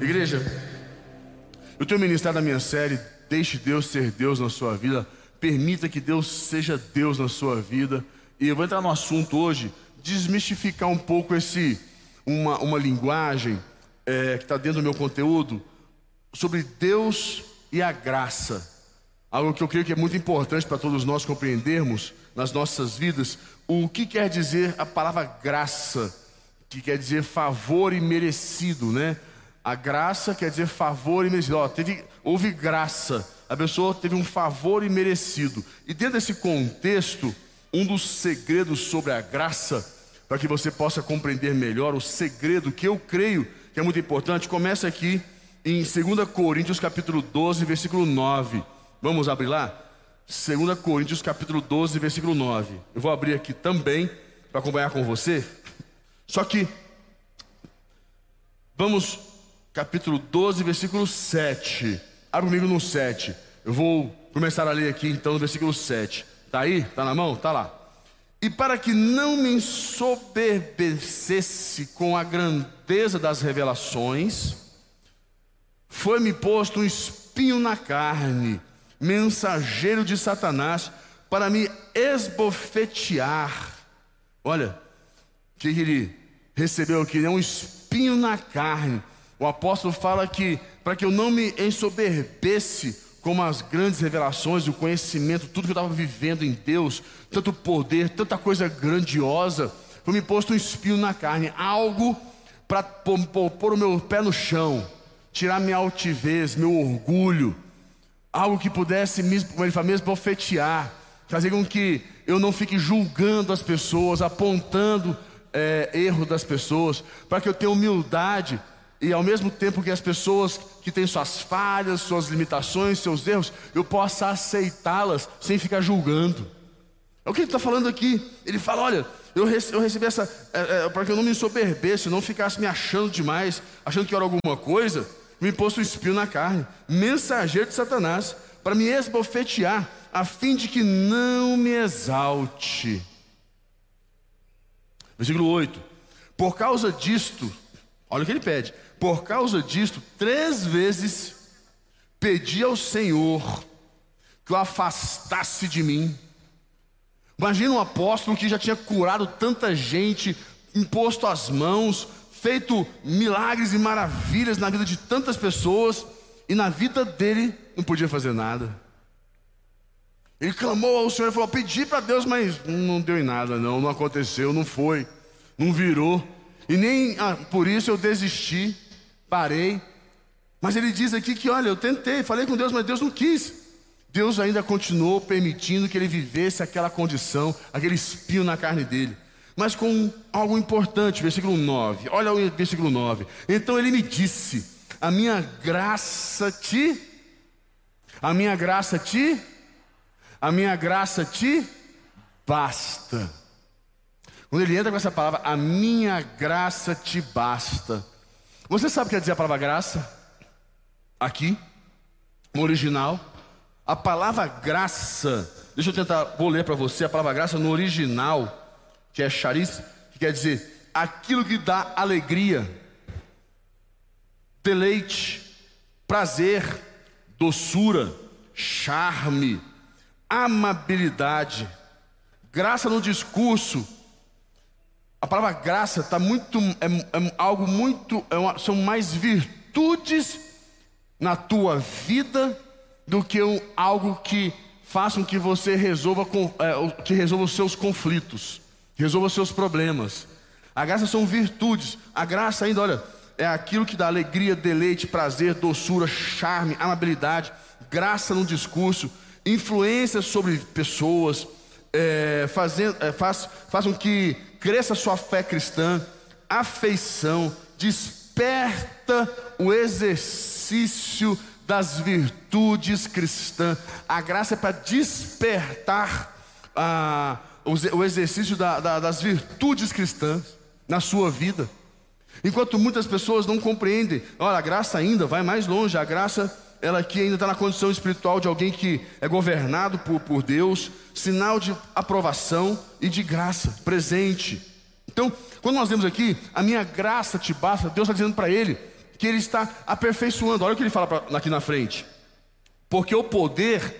Igreja, eu tenho ministrado a minha série Deixe Deus ser Deus na sua vida. Permita que Deus seja Deus na sua vida. E eu vou entrar no assunto hoje, desmistificar um pouco esse uma, uma linguagem é, que está dentro do meu conteúdo sobre Deus e a graça. Algo que eu creio que é muito importante para todos nós compreendermos nas nossas vidas. O que quer dizer a palavra graça? Que quer dizer favor e merecido, né? A graça quer dizer favor e merecido. Teve, houve graça, a pessoa teve um favor e merecido. E dentro desse contexto, um dos segredos sobre a graça, para que você possa compreender melhor o segredo que eu creio que é muito importante, começa aqui em 2 Coríntios capítulo 12, versículo 9. Vamos abrir lá? 2 Coríntios capítulo 12, versículo 9. Eu vou abrir aqui também para acompanhar com você. Só que vamos capítulo 12, versículo 7. Abre comigo no 7. Eu vou começar a ler aqui então no versículo 7. Tá aí? Tá na mão? Tá lá. E para que não me ensoberbecesse com a grandeza das revelações, foi-me posto um espinho na carne, mensageiro de Satanás, para me esbofetear. Olha, que ele recebeu aqui, né? um espinho na carne, o apóstolo fala que para que eu não me ensoberbesse com as grandes revelações, o conhecimento, tudo que eu estava vivendo em Deus, tanto poder, tanta coisa grandiosa, foi me posto um espinho na carne, algo para pôr o meu pé no chão, tirar minha altivez, meu orgulho, algo que pudesse, como ele fala, mesmo profetear, fazer com que eu não fique julgando as pessoas, apontando é, erro das pessoas, para que eu tenha humildade e ao mesmo tempo que as pessoas que têm suas falhas, suas limitações, seus erros, eu possa aceitá-las sem ficar julgando. É o que ele está falando aqui. Ele fala: olha, eu, rece eu recebi essa. É, é, para que eu não me ensoberbesse, não ficasse me achando demais, achando que era alguma coisa, me pôs o espinho na carne, mensageiro de Satanás, para me esbofetear, a fim de que não me exalte. Versículo 8: Por causa disto, olha o que ele pede por causa disto, três vezes pedi ao Senhor que o afastasse de mim. Imagina um apóstolo que já tinha curado tanta gente, imposto as mãos, feito milagres e maravilhas na vida de tantas pessoas, e na vida dele não podia fazer nada. Ele clamou ao Senhor e falou: Pedi para Deus, mas não deu em nada, não, não aconteceu, não foi, não virou, e nem ah, por isso eu desisti parei. Mas ele diz aqui que, olha, eu tentei, falei com Deus, mas Deus não quis. Deus ainda continuou permitindo que ele vivesse aquela condição, aquele espinho na carne dele. Mas com algo importante, versículo 9. Olha o versículo 9. Então ele me disse: A minha graça te. A minha graça te. A minha graça te basta. Quando ele entra com essa palavra, a minha graça te basta. Você sabe o que quer dizer a palavra graça? Aqui, no original. A palavra graça, deixa eu tentar, vou ler para você a palavra graça no original, que é charis, que quer dizer aquilo que dá alegria, deleite, prazer, doçura, charme, amabilidade, graça no discurso, a palavra graça está muito, é, é, algo muito, é uma, são mais virtudes na tua vida do que um, algo que façam que você resolva, é, que resolva os seus conflitos, resolva os seus problemas. A graça são virtudes. A graça ainda, olha, é aquilo que dá alegria, deleite, prazer, doçura, charme, amabilidade, graça no discurso, influência sobre pessoas, é, fazendo, é, faz, que cresça sua fé cristã, afeição, desperta o exercício das virtudes cristãs. A graça é para despertar ah, o exercício da, da, das virtudes cristãs na sua vida. Enquanto muitas pessoas não compreendem, olha, a graça ainda vai mais longe, a graça ela aqui ainda está na condição espiritual de alguém que é governado por, por Deus, sinal de aprovação e de graça, presente. Então, quando nós vemos aqui, a minha graça te basta, Deus está dizendo para ele que Ele está aperfeiçoando. Olha o que ele fala pra, aqui na frente. Porque o poder,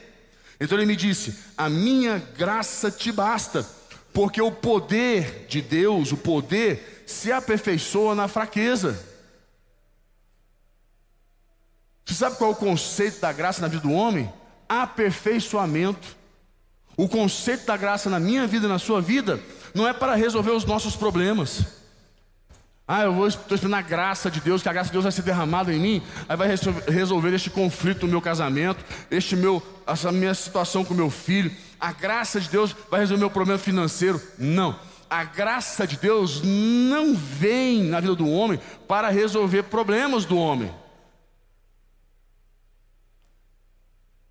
então ele me disse: A minha graça te basta, porque o poder de Deus, o poder, se aperfeiçoa na fraqueza. Você sabe qual é o conceito da graça na vida do homem? Aperfeiçoamento. O conceito da graça na minha vida e na sua vida não é para resolver os nossos problemas. Ah, eu estou esperando a graça de Deus, que a graça de Deus vai ser derramada em mim, aí vai resolver este conflito no meu casamento, este meu, essa minha situação com meu filho. A graça de Deus vai resolver o meu problema financeiro. Não. A graça de Deus não vem na vida do homem para resolver problemas do homem.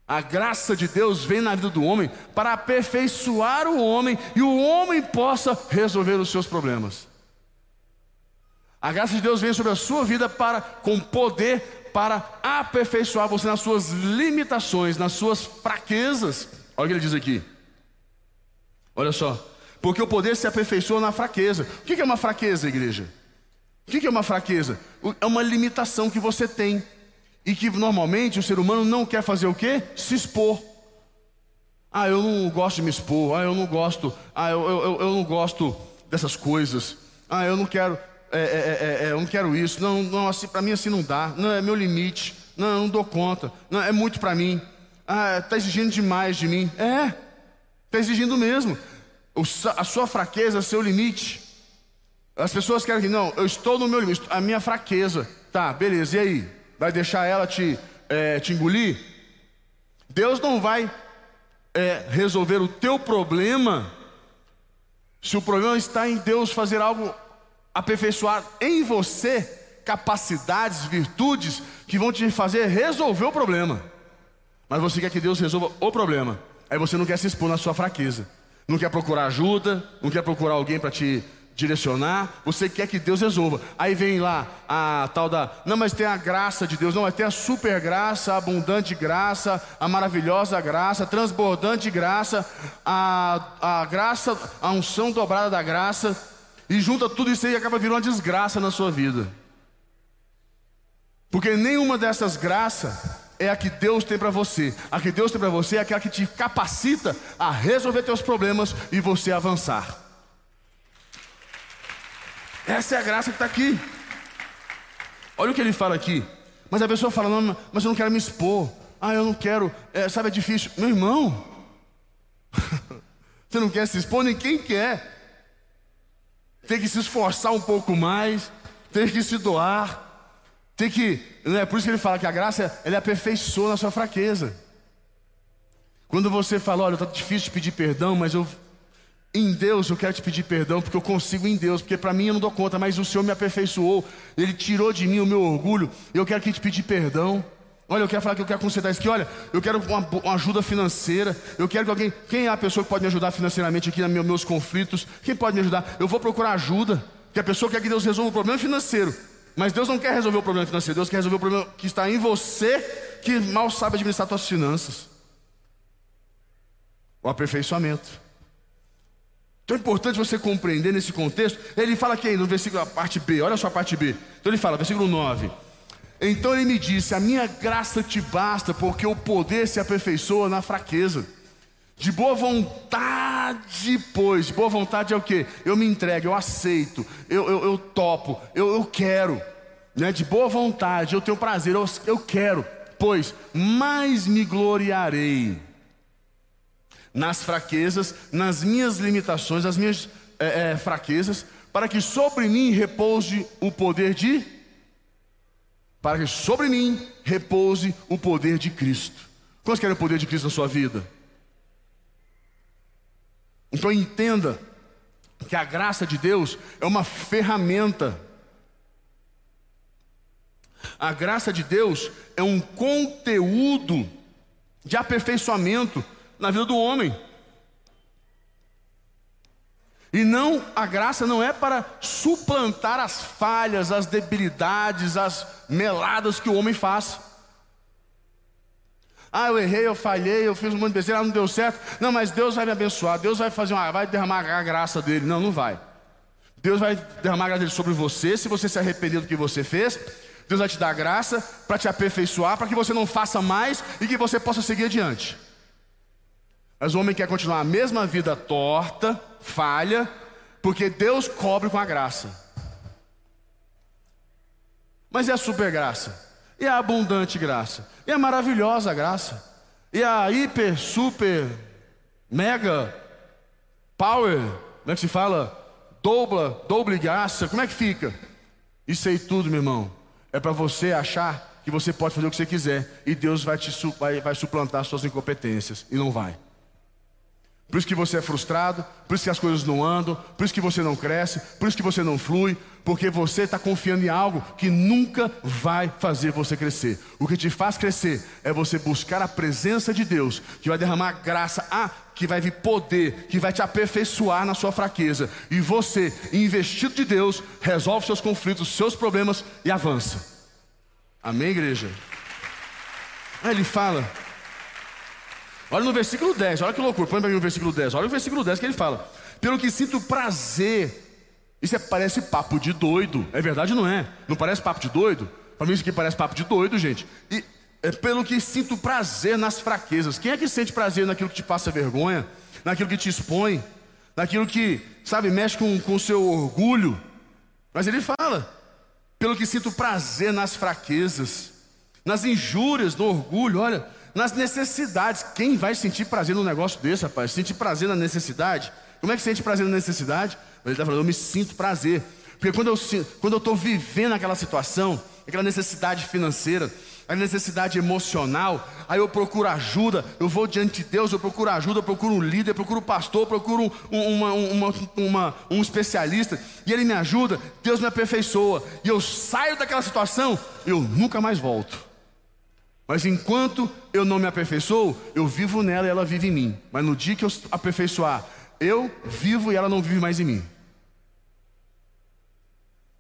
A graça de Deus vem na vida do homem para aperfeiçoar o homem e o homem possa resolver os seus problemas. A graça de Deus vem sobre a sua vida para com poder para aperfeiçoar você nas suas limitações, nas suas fraquezas. Olha o que ele diz aqui. Olha só. Porque o poder se aperfeiçoa na fraqueza. O que é uma fraqueza, igreja? O que é uma fraqueza? É uma limitação que você tem e que normalmente o ser humano não quer fazer o quê? Se expor. Ah, eu não gosto de me expor. Ah, eu não gosto. Ah, eu, eu, eu não gosto dessas coisas. Ah, eu não quero. É, é, é, é eu não quero isso. Não, não assim, para mim assim não dá. Não é meu limite. Não, eu não dou conta. Não, é muito para mim. Ah, está exigindo demais de mim. É, está exigindo mesmo. O, a sua fraqueza é seu limite. As pessoas querem que, não, eu estou no meu limite, a minha fraqueza. Tá, beleza, e aí? Vai deixar ela te, é, te engolir? Deus não vai é, resolver o teu problema se o problema está em Deus fazer algo aperfeiçoar em você capacidades, virtudes que vão te fazer resolver o problema. Mas você quer que Deus resolva o problema. Aí você não quer se expor na sua fraqueza. Não quer procurar ajuda, não quer procurar alguém para te direcionar, você quer que Deus resolva. Aí vem lá a tal da, não, mas tem a graça de Deus, não, mas tem a super graça, a abundante graça, a maravilhosa graça, a transbordante graça, a, a graça, a unção dobrada da graça, e junta tudo isso aí e acaba virando uma desgraça na sua vida. Porque nenhuma dessas graças é a que Deus tem para você. A que Deus tem para você é aquela que te capacita a resolver teus problemas e você avançar. Essa é a graça que está aqui. Olha o que ele fala aqui. Mas a pessoa fala, não, mas eu não quero me expor. Ah, eu não quero. É, sabe, é difícil. Meu irmão, você não quer se expor? Quem quer. Tem que se esforçar um pouco mais, tem que se doar, tem que. É por isso que ele fala que a graça ele aperfeiçoa na sua fraqueza. Quando você fala, olha, está difícil de pedir perdão, mas eu em Deus eu quero te pedir perdão, porque eu consigo em Deus, porque para mim eu não dou conta, mas o Senhor me aperfeiçoou, Ele tirou de mim o meu orgulho, eu quero que te pedir perdão. Olha, eu quero falar que eu quero consertar isso aqui. Olha, eu quero uma, uma, ajuda financeira. Eu quero que alguém. Quem é a pessoa que pode me ajudar financeiramente aqui nos meus, conflitos? Quem pode me ajudar? Eu vou procurar ajuda. Que a pessoa quer que Deus resolva o problema financeiro. Mas Deus não quer resolver o problema financeiro. Deus quer resolver o problema que está em você, que mal sabe administrar suas finanças. O aperfeiçoamento. Então é importante você compreender nesse contexto. Ele fala aqui no versículo, a parte B, olha só a parte B. Então ele fala, versículo 9. Então ele me disse: A minha graça te basta, porque o poder se aperfeiçoa na fraqueza. De boa vontade, pois, de boa vontade é o que? Eu me entrego, eu aceito, eu, eu, eu topo, eu, eu quero. Né? De boa vontade, eu tenho prazer, eu, eu quero, pois mais me gloriarei nas fraquezas, nas minhas limitações, nas minhas é, é, fraquezas, para que sobre mim repouse o poder de. Para que sobre mim repouse o poder de Cristo. Quantos querem o poder de Cristo na sua vida? Então entenda que a graça de Deus é uma ferramenta. A graça de Deus é um conteúdo de aperfeiçoamento na vida do homem. E não, a graça não é para suplantar as falhas, as debilidades, as meladas que o homem faz. Ah, eu errei, eu falhei, eu fiz um monte de besteira, não deu certo. Não, mas Deus vai me abençoar, Deus vai fazer uma, vai derramar a graça dele. Não, não vai. Deus vai derramar a graça dele sobre você, se você se arrepender do que você fez, Deus vai te dar graça para te aperfeiçoar, para que você não faça mais e que você possa seguir adiante. Mas o homem quer continuar a mesma vida torta, falha, porque Deus cobre com a graça. Mas e a super graça? E a abundante graça? E a maravilhosa graça? E a hiper, super, mega, power, como é que se fala? Dobla, doble graça, como é que fica? Isso aí tudo, meu irmão, é para você achar que você pode fazer o que você quiser e Deus vai, te, vai, vai suplantar suas incompetências. E não vai. Por isso que você é frustrado, por isso que as coisas não andam, por isso que você não cresce, por isso que você não flui, porque você está confiando em algo que nunca vai fazer você crescer. O que te faz crescer é você buscar a presença de Deus, que vai derramar graça, ah, que vai vir poder, que vai te aperfeiçoar na sua fraqueza. E você, investido de Deus, resolve seus conflitos, seus problemas e avança. Amém, igreja? Aí ele fala. Olha no versículo 10, olha que loucura, põe para mim o versículo 10, olha o versículo 10 que ele fala: Pelo que sinto prazer, isso é, parece papo de doido, é verdade ou não é? Não parece papo de doido? Para mim isso aqui parece papo de doido, gente. E é pelo que sinto prazer nas fraquezas. Quem é que sente prazer naquilo que te passa vergonha, naquilo que te expõe, naquilo que, sabe, mexe com o seu orgulho? Mas ele fala: pelo que sinto prazer nas fraquezas, nas injúrias, no orgulho, olha nas necessidades. Quem vai sentir prazer num negócio desse, rapaz? Sentir prazer na necessidade? Como é que sente prazer na necessidade? Ele está falando, eu me sinto prazer. Porque quando eu quando estou vivendo aquela situação, aquela necessidade financeira, a necessidade emocional, aí eu procuro ajuda, eu vou diante de Deus, eu procuro ajuda, eu procuro um líder, eu procuro um pastor, eu procuro um, uma, uma, uma, um especialista, e ele me ajuda, Deus me aperfeiçoa, e eu saio daquela situação, eu nunca mais volto. Mas enquanto eu não me aperfeiçoo, eu vivo nela e ela vive em mim. Mas no dia que eu aperfeiçoar, eu vivo e ela não vive mais em mim.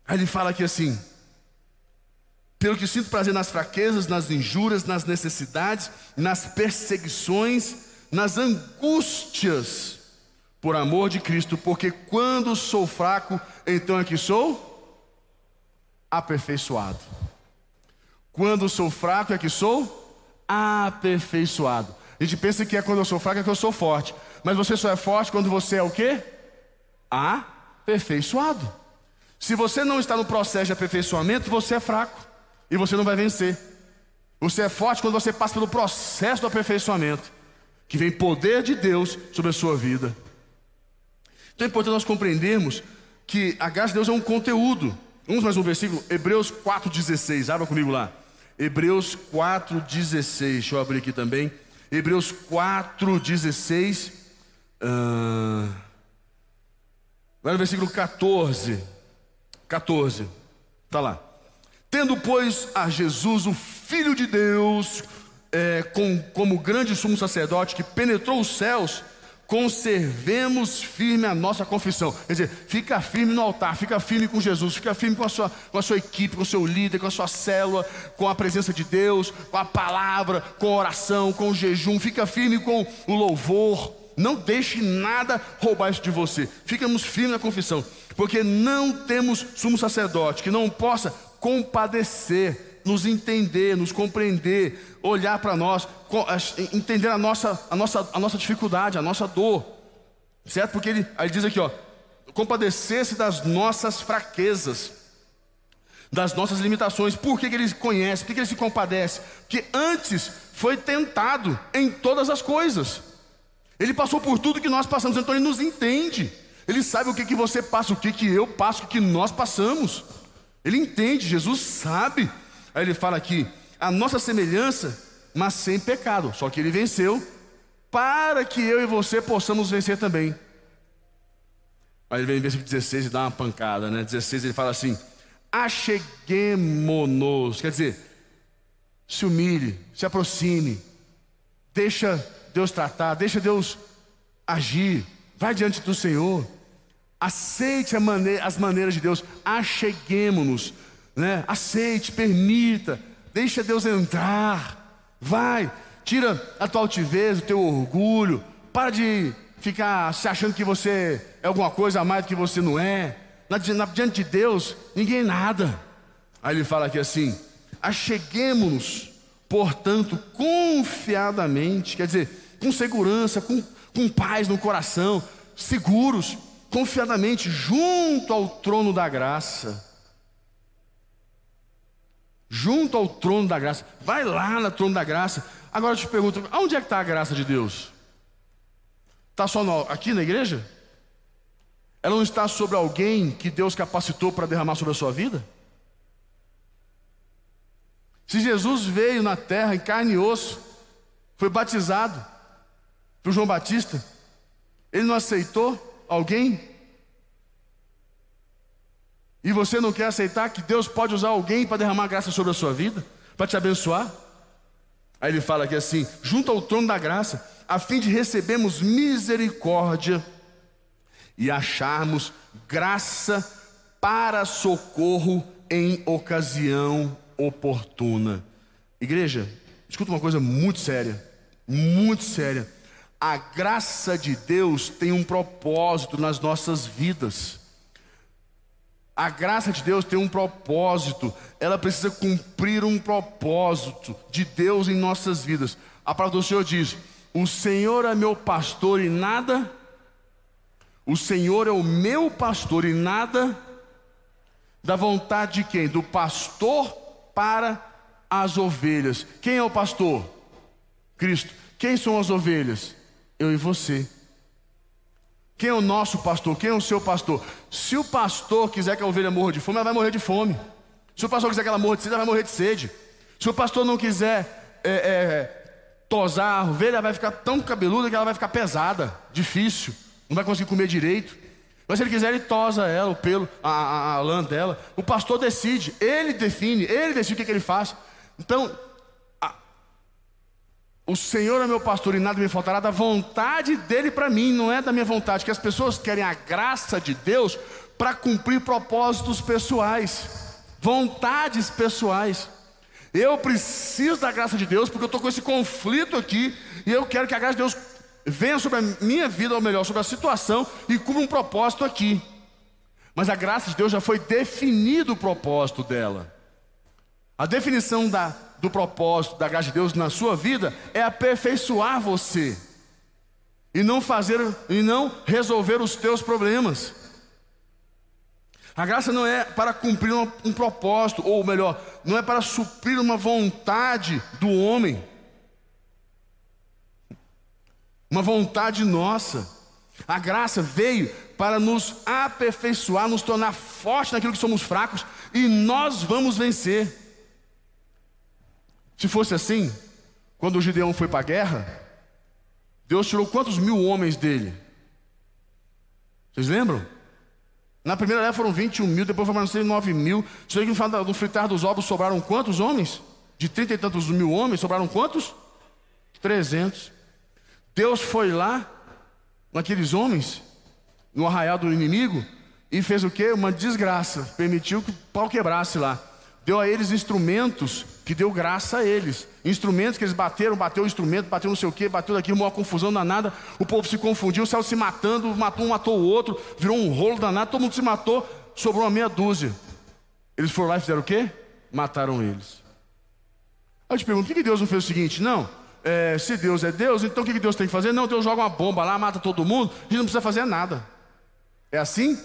Aí ele fala aqui assim: pelo que sinto prazer nas fraquezas, nas injúrias, nas necessidades, nas perseguições, nas angústias, por amor de Cristo, porque quando sou fraco, então é que sou aperfeiçoado. Quando sou fraco é que sou aperfeiçoado. A gente pensa que é quando eu sou fraco é que eu sou forte. Mas você só é forte quando você é o quê? Aperfeiçoado. Se você não está no processo de aperfeiçoamento, você é fraco. E você não vai vencer. Você é forte quando você passa pelo processo do aperfeiçoamento. Que vem poder de Deus sobre a sua vida. Então é importante nós compreendermos que a graça de Deus é um conteúdo. Vamos mais um versículo, Hebreus 4,16. Abra comigo lá. Hebreus 4,16. Deixa eu abrir aqui também. Hebreus 4,16. Uh... Vai no versículo 14. 14. Está lá. Tendo, pois, a Jesus, o Filho de Deus, é, com, como grande sumo sacerdote que penetrou os céus, conservemos firme a nossa confissão. Quer dizer, fica firme no altar, fica firme com Jesus, fica firme com a sua, com a sua equipe, com o seu líder, com a sua célula, com a presença de Deus, com a palavra, com a oração, com o jejum, fica firme com o louvor. Não deixe nada roubar isso de você. Ficamos firmes na confissão, porque não temos sumo sacerdote que não possa compadecer nos entender, nos compreender, olhar para nós, entender a nossa, a, nossa, a nossa dificuldade, a nossa dor, certo? Porque ele, ele diz aqui, ó, compadecer-se das nossas fraquezas, das nossas limitações. Por que, que ele conhece? Por que, que ele se compadece? Porque antes foi tentado em todas as coisas. Ele passou por tudo que nós passamos, então ele nos entende. Ele sabe o que, que você passa, o que, que eu passo, o que nós passamos. Ele entende, Jesus sabe. Aí ele fala aqui, a nossa semelhança, mas sem pecado. Só que ele venceu para que eu e você possamos vencer também. Aí ele vem em versículo 16 e dá uma pancada, né? 16 ele fala assim: acheguemo-nos, quer dizer, se humilhe, se aproxime, deixa Deus tratar, deixa Deus agir, vai diante do Senhor, aceite as maneiras de Deus, acheguemo-nos né? Aceite, permita, deixa Deus entrar. Vai, tira a tua altivez, o teu orgulho. Para de ficar se achando que você é alguma coisa a mais do que você não é. Na, na, diante de Deus, ninguém é nada. Aí ele fala aqui assim: acheguemos-nos, portanto, confiadamente, quer dizer, com segurança, com, com paz no coração, seguros, confiadamente, junto ao trono da graça. Junto ao trono da graça. Vai lá no trono da graça. Agora eu te pergunto: onde é que está a graça de Deus? Está só no, aqui na igreja? Ela não está sobre alguém que Deus capacitou para derramar sobre a sua vida? Se Jesus veio na terra em carne e osso, foi batizado por João Batista, ele não aceitou alguém? E você não quer aceitar que Deus pode usar alguém para derramar graça sobre a sua vida, para te abençoar? Aí ele fala aqui assim: junto ao trono da graça, a fim de recebermos misericórdia e acharmos graça para socorro em ocasião oportuna. Igreja, escuta uma coisa muito séria, muito séria. A graça de Deus tem um propósito nas nossas vidas. A graça de Deus tem um propósito, ela precisa cumprir um propósito de Deus em nossas vidas. A palavra do Senhor diz: O Senhor é meu pastor e nada, o Senhor é o meu pastor e nada, da vontade de quem? Do pastor para as ovelhas. Quem é o pastor? Cristo. Quem são as ovelhas? Eu e você. Quem é o nosso pastor? Quem é o seu pastor? Se o pastor quiser que a ovelha morra de fome, ela vai morrer de fome. Se o pastor quiser que ela morra de sede, ela vai morrer de sede. Se o pastor não quiser é, é, tosar a ovelha, ela vai ficar tão cabeluda que ela vai ficar pesada, difícil, não vai conseguir comer direito. Mas se ele quiser, ele tosa ela, o pelo, a, a, a lã dela. O pastor decide, ele define, ele decide o que, que ele faz. Então, o Senhor é meu pastor e nada me faltará da vontade dele para mim, não é da minha vontade, que as pessoas querem a graça de Deus para cumprir propósitos pessoais, vontades pessoais. Eu preciso da graça de Deus porque eu estou com esse conflito aqui e eu quero que a graça de Deus venha sobre a minha vida, ou melhor, sobre a situação e cumpra um propósito aqui. Mas a graça de Deus já foi definido o propósito dela. A definição da do propósito da graça de Deus na sua vida é aperfeiçoar você e não fazer e não resolver os teus problemas. A graça não é para cumprir um, um propósito, ou melhor, não é para suprir uma vontade do homem, uma vontade nossa. A graça veio para nos aperfeiçoar, nos tornar fortes naquilo que somos fracos, e nós vamos vencer. Se fosse assim, quando o Gideão foi para a guerra, Deus tirou quantos mil homens dele? Vocês lembram? Na primeira leva foram 21 mil, depois foram 9 mil. Você que no do fritar dos ovos sobraram quantos homens? De trinta e tantos mil homens, sobraram quantos? 300. Deus foi lá, naqueles homens, no arraial do inimigo, e fez o que? Uma desgraça. Permitiu que o pau quebrasse lá. Deu a eles instrumentos que deu graça a eles. Instrumentos que eles bateram, bateu o instrumento, bateu não sei o que, bateu daqui, uma confusão danada. O povo se confundiu, saiu se matando, matou um, matou o outro, virou um rolo danado, todo mundo se matou, sobrou uma meia dúzia. Eles foram lá e fizeram o quê? Mataram eles. Aí eu te pergunto, por que Deus não fez o seguinte? Não, é, se Deus é Deus, então o que Deus tem que fazer? Não, Deus joga uma bomba lá, mata todo mundo, a gente não precisa fazer nada. É assim?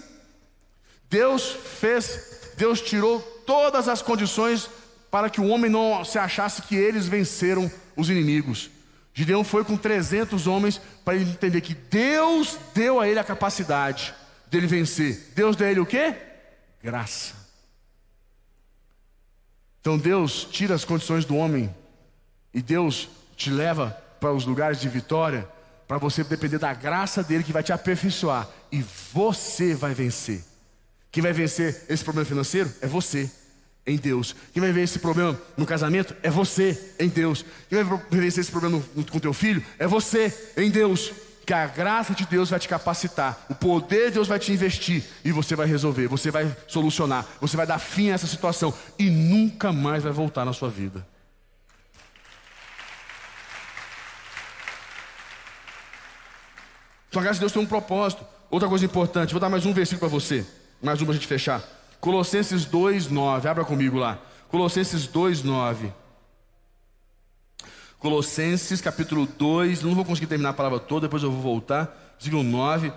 Deus fez, Deus tirou todas as condições para que o homem não se achasse que eles venceram os inimigos. Gideão foi com 300 homens para ele entender que Deus deu a ele a capacidade dele vencer. Deus deu a ele o quê? Graça. Então Deus tira as condições do homem e Deus te leva para os lugares de vitória para você depender da graça dele que vai te aperfeiçoar e você vai vencer. Quem vai vencer esse problema financeiro é você em Deus. Quem vai ver esse problema no casamento é você em Deus. Quem vai vencer esse problema com teu filho é você em Deus. Que a graça de Deus vai te capacitar, o poder de Deus vai te investir e você vai resolver, você vai solucionar, você vai dar fim a essa situação e nunca mais vai voltar na sua vida. Então a graça de Deus tem um propósito. Outra coisa importante, vou dar mais um versículo para você, mais um para a gente fechar. Colossenses 2:9. Abra comigo lá. Colossenses 2:9. Colossenses capítulo 2, não vou conseguir terminar a palavra toda, depois eu vou voltar. Versículo 9.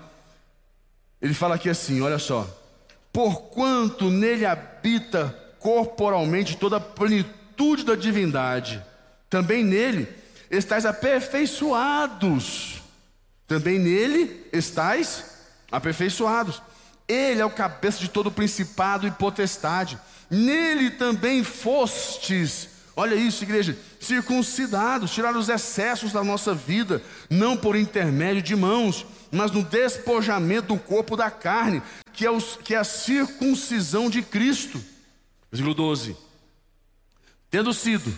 Ele fala aqui assim, olha só. Porquanto nele habita corporalmente toda a plenitude da divindade, também nele estáis aperfeiçoados. Também nele estáis aperfeiçoados. Ele é o cabeça de todo principado e potestade. Nele também fostes, olha isso, igreja, circuncidados, tiraram os excessos da nossa vida, não por intermédio de mãos, mas no despojamento do corpo da carne, que é, os, que é a circuncisão de Cristo. Versículo 12: Tendo sido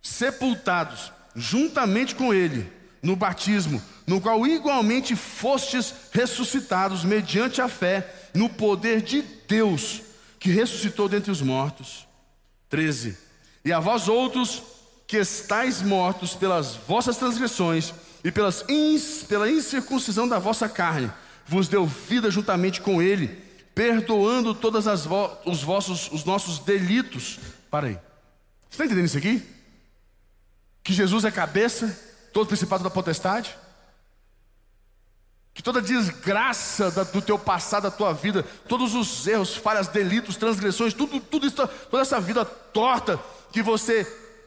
sepultados juntamente com Ele no batismo, no qual igualmente fostes ressuscitados mediante a fé no poder de Deus, que ressuscitou dentre os mortos. 13. E a vós outros que estáis mortos pelas vossas transgressões e pelas ins, pela incircuncisão da vossa carne, vos deu vida juntamente com ele, perdoando todas as vo, os vossos os nossos delitos. Para aí. Você está entendendo isso aqui? Que Jesus é cabeça, todo principado da potestade? Que toda desgraça do teu passado, da tua vida, todos os erros, falhas, delitos, transgressões, tudo, tudo isso, toda essa vida torta que você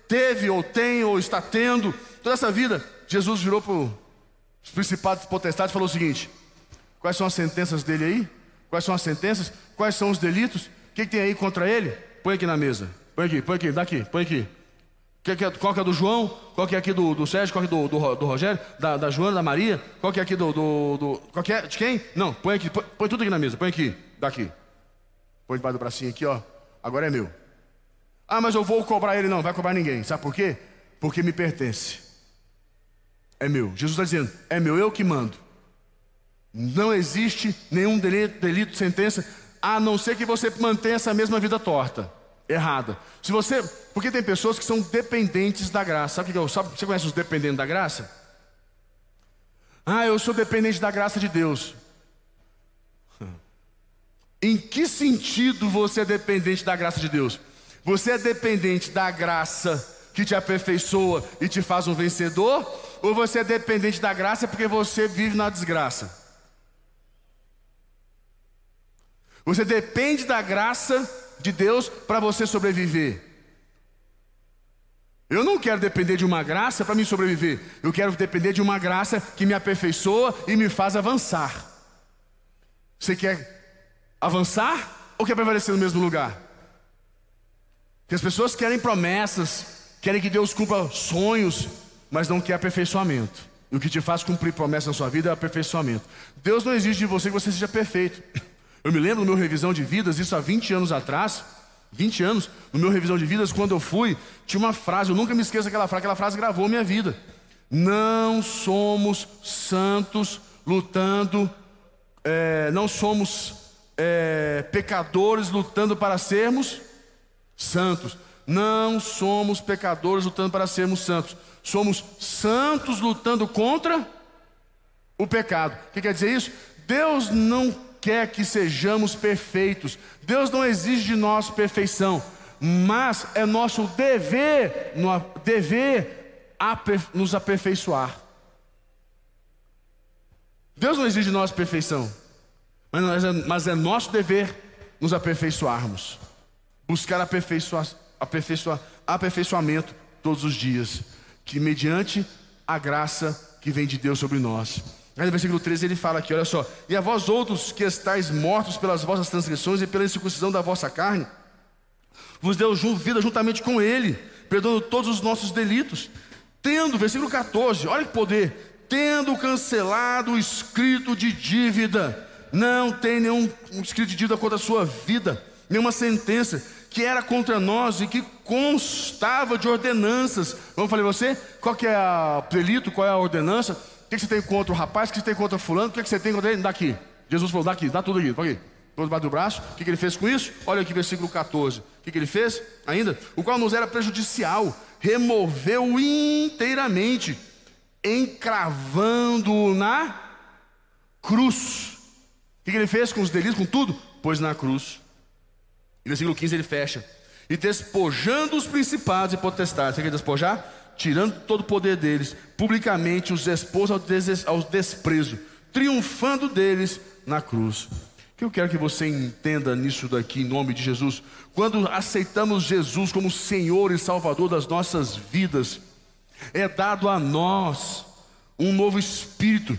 teve ou tem ou está tendo, toda essa vida, Jesus virou para os principados potestades e falou o seguinte: quais são as sentenças dele aí? Quais são as sentenças? Quais são os delitos? O que, que tem aí contra ele? Põe aqui na mesa. Põe aqui, põe aqui, daqui, põe aqui. É, qual que é do João? Qual que é aqui do, do Sérgio? Qual que é do, do, do Rogério? Da, da, Joana, da Maria? Qual que é aqui do, do, do. Qual que é? De quem? Não, põe aqui, põe, põe tudo aqui na mesa, põe aqui, daqui. Põe debaixo do bracinho aqui, ó. Agora é meu. Ah, mas eu vou cobrar ele. Não, vai cobrar ninguém. Sabe por quê? Porque me pertence. É meu. Jesus está dizendo: é meu, eu que mando. Não existe nenhum delito, delito, sentença, a não ser que você mantenha essa mesma vida torta, errada. Se você, porque tem pessoas que são dependentes da graça. Sabe o que eu, sabe, você conhece os dependentes da graça? Ah, eu sou dependente da graça de Deus. Em que sentido você é dependente da graça de Deus? Você é dependente da graça que te aperfeiçoa e te faz um vencedor? Ou você é dependente da graça porque você vive na desgraça? Você depende da graça de Deus para você sobreviver. Eu não quero depender de uma graça para me sobreviver. Eu quero depender de uma graça que me aperfeiçoa e me faz avançar. Você quer avançar ou quer prevalecer no mesmo lugar? Que as pessoas querem promessas, querem que Deus cumpra sonhos, mas não quer aperfeiçoamento. E o que te faz cumprir promessas na sua vida é aperfeiçoamento. Deus não exige de você que você seja perfeito. Eu me lembro no meu revisão de vidas, isso há 20 anos atrás, 20 anos, no meu revisão de vidas, quando eu fui, tinha uma frase, eu nunca me esqueço daquela frase, aquela frase gravou minha vida. Não somos santos lutando, é, não somos é, pecadores lutando para sermos santos. Não somos pecadores lutando para sermos santos. Somos santos lutando contra o pecado. O que quer dizer isso? Deus não quer que sejamos perfeitos. Deus não exige de nós perfeição, mas é nosso dever, dever nos aperfeiçoar. Deus não exige de nós perfeição, mas é, mas é nosso dever nos aperfeiçoarmos buscar aperfeiçoa, aperfeiçoa, aperfeiçoamento todos os dias, que mediante a graça que vem de Deus sobre nós. Aí no versículo 13 ele fala aqui, olha só, e a vós outros que estáis mortos pelas vossas transgressões e pela incircuncisão da vossa carne, vos deu vida juntamente com ele, perdoando todos os nossos delitos, tendo, versículo 14, olha que poder, tendo cancelado o escrito de dívida, não tem nenhum escrito de dívida contra a sua vida, nenhuma sentença, que era contra nós e que constava de ordenanças. Vamos falar você? Qual que é o delito? Qual é a ordenança? O que, você tem contra o rapaz? O que você tem contra fulano? O que, você tem contra ele? Daqui. Jesus falou, daqui, dá tudo aqui, aqui. Todo debaixo do braço. O que, que ele fez com isso? Olha aqui, versículo 14. O que, que ele fez? Ainda? O qual nos era prejudicial, removeu inteiramente, encravando-o na cruz. O que, que ele fez com os delitos, com tudo? Pôs na cruz. Versículo 15 ele fecha. E despojando os principados e potestades. Você quer despojar? Tirando todo o poder deles, publicamente os expôs ao, des ao desprezo, triunfando deles na cruz. O que eu quero que você entenda nisso daqui, em nome de Jesus. Quando aceitamos Jesus como Senhor e Salvador das nossas vidas, é dado a nós um novo espírito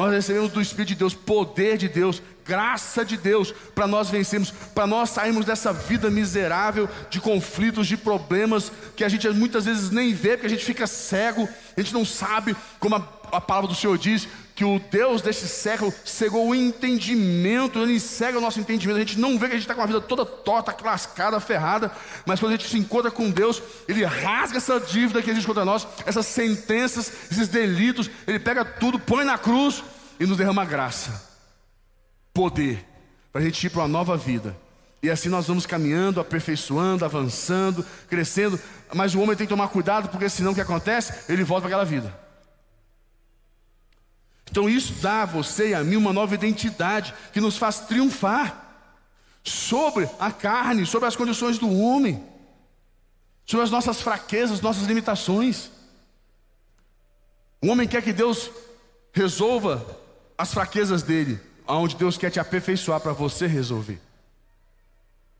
nós recebemos do Espírito de Deus, poder de Deus, graça de Deus, para nós vencermos, para nós sairmos dessa vida miserável de conflitos, de problemas que a gente muitas vezes nem vê, porque a gente fica cego, a gente não sabe, como a, a palavra do Senhor diz, que o Deus deste século cegou o entendimento, ele cega o nosso entendimento, a gente não vê que a gente está com a vida toda torta, lascada, ferrada, mas quando a gente se encontra com Deus, ele rasga essa dívida que existe contra nós, essas sentenças, esses delitos, ele pega tudo, põe na cruz e nos derrama graça, poder, para a gente ir para uma nova vida. E assim nós vamos caminhando, aperfeiçoando, avançando, crescendo, mas o homem tem que tomar cuidado, porque senão o que acontece? Ele volta para aquela vida. Então isso dá a você e a mim uma nova identidade que nos faz triunfar sobre a carne, sobre as condições do homem, sobre as nossas fraquezas, nossas limitações. O homem quer que Deus resolva as fraquezas dele, aonde Deus quer te aperfeiçoar para você resolver.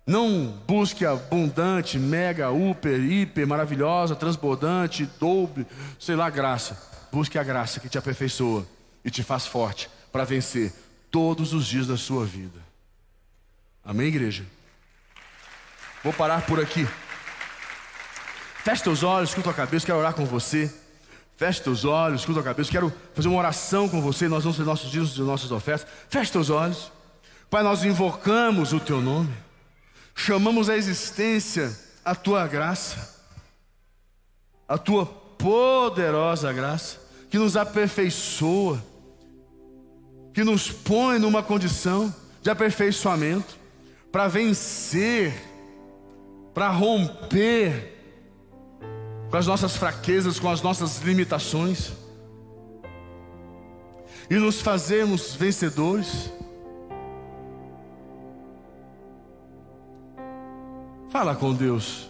Não busque abundante, mega, super, hiper, maravilhosa, transbordante, dobre, sei lá, graça. Busque a graça que te aperfeiçoa e te faz forte para vencer todos os dias da sua vida. Amém, igreja? Vou parar por aqui. Feche teus olhos, escuta a cabeça, quero orar com você. Feche teus olhos, escuta a cabeça, quero fazer uma oração com você. Nós vamos fazer nossos dias e nossas ofertas. Feche teus olhos. Pai, nós invocamos o teu nome, chamamos a existência a tua graça, a tua poderosa graça, que nos aperfeiçoa, que nos põe numa condição de aperfeiçoamento para vencer, para romper com as nossas fraquezas, com as nossas limitações e nos fazermos vencedores. Fala com Deus.